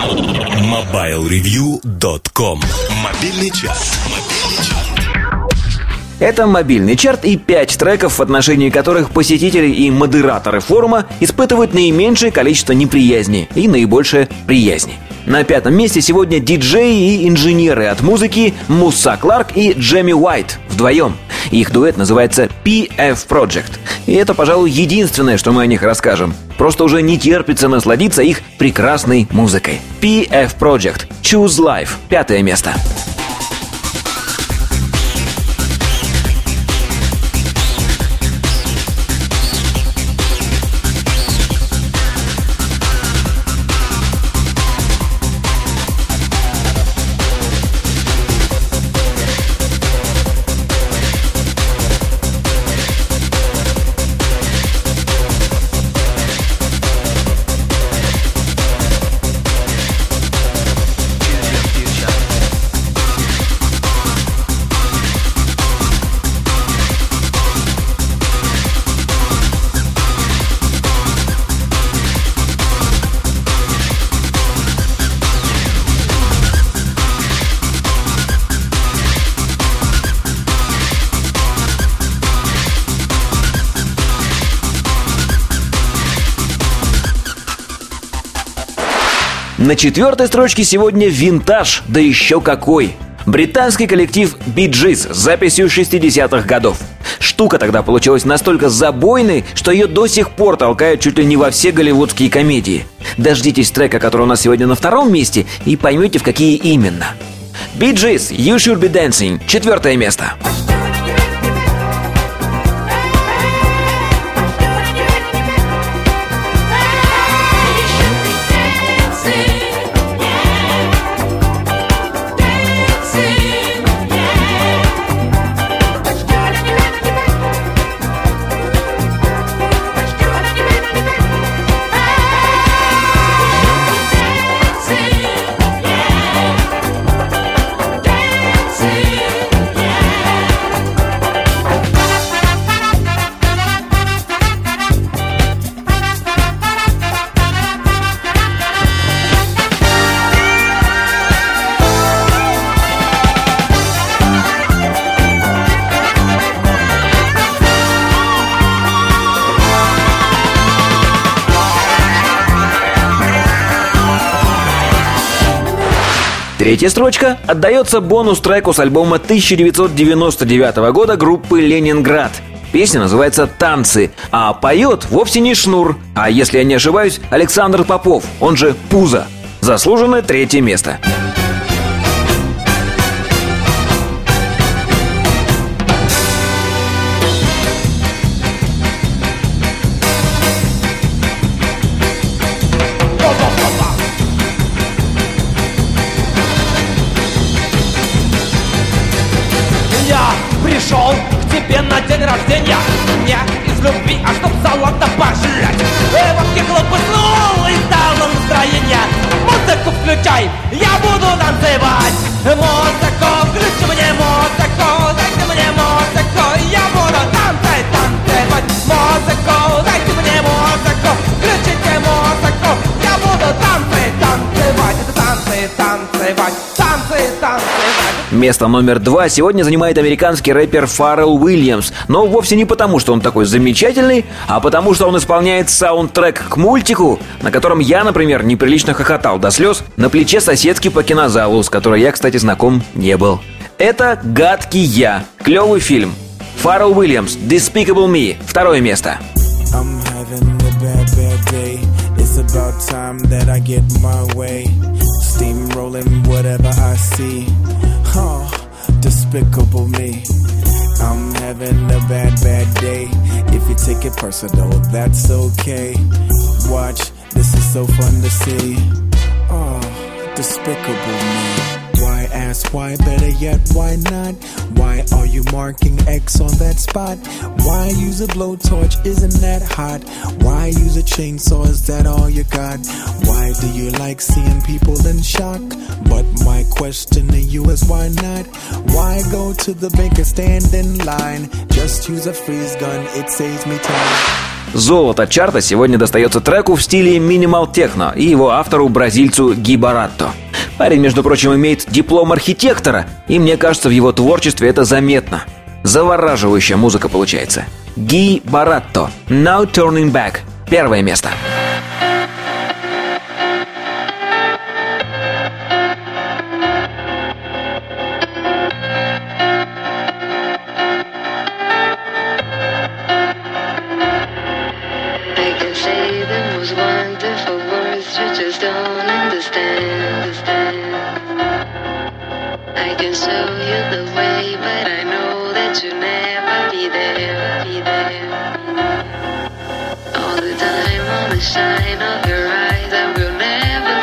MobileReview.com Мобильный час. Это мобильный чарт и пять треков, в отношении которых посетители и модераторы форума испытывают наименьшее количество неприязни и наибольшее приязни. На пятом месте сегодня диджеи и инженеры от музыки Муса Кларк и Джемми Уайт вдвоем. Их дуэт называется PF Project. И это, пожалуй, единственное, что мы о них расскажем. Просто уже не терпится насладиться их прекрасной музыкой. PF Project. Choose Life. Пятое место. На четвертой строчке сегодня винтаж, да еще какой. Британский коллектив Bee Gees с записью 60-х годов. Штука тогда получилась настолько забойной, что ее до сих пор толкают чуть ли не во все голливудские комедии. Дождитесь трека, который у нас сегодня на втором месте, и поймете, в какие именно. Bee Gees, You Should Be Dancing, четвертое место. Третья строчка отдается бонус-треку с альбома 1999 года группы «Ленинград». Песня называется «Танцы», а поет вовсе не Шнур, а, если я не ошибаюсь, Александр Попов, он же Пузо. Заслуженное третье место. Я любви, а чтоб золото пожрать. И вот стекло пыснул и стало настроение Музыку включай, я буду танцевать Место номер два сегодня занимает американский рэпер Фаррелл Уильямс, но вовсе не потому, что он такой замечательный, а потому, что он исполняет саундтрек к мультику, на котором я, например, неприлично хохотал до слез на плече соседки по кинозалу, с которой я, кстати, знаком не был. Это «Гадкий я». Клевый фильм. Фаррелл Уильямс, Despicable Me. Второе место. About time that I get my way. Steamrolling whatever I see. Despicable me. I'm having a bad, bad day. If you take it personal, that's okay. Watch, this is so fun to see. Oh, despicable me. Why am ask why, better yet, why not? Why are you marking X on that spot? Why use a blowtorch? Isn't that hot? Why use a chainsaw? Is that all you got? Why do you like seeing people in shock? But my question to you is why not? Why go to the bank and stand in line? Just use a freeze gun, it saves me time. Золото чарта сегодня достается треку в стиле минимал техно и его автору бразильцу Ги Баратто. Парень, между прочим, имеет диплом архитектора, и мне кажется, в его творчестве это заметно. Завораживающая музыка получается. Ги Баратто. Now Turning Back. Первое место. can show you the way, but I know that you'll never be there, be there. All the time, all the shine of your eyes, I will never.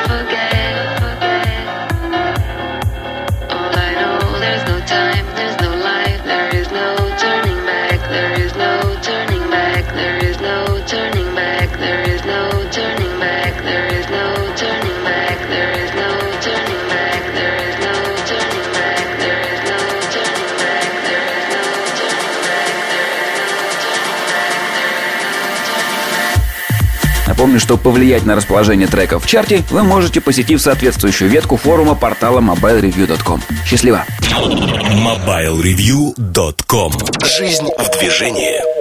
Напомню, что повлиять на расположение треков в чарте вы можете, посетив соответствующую ветку форума портала mobilereview.com. Счастливо! mobilereview.com Жизнь в движении.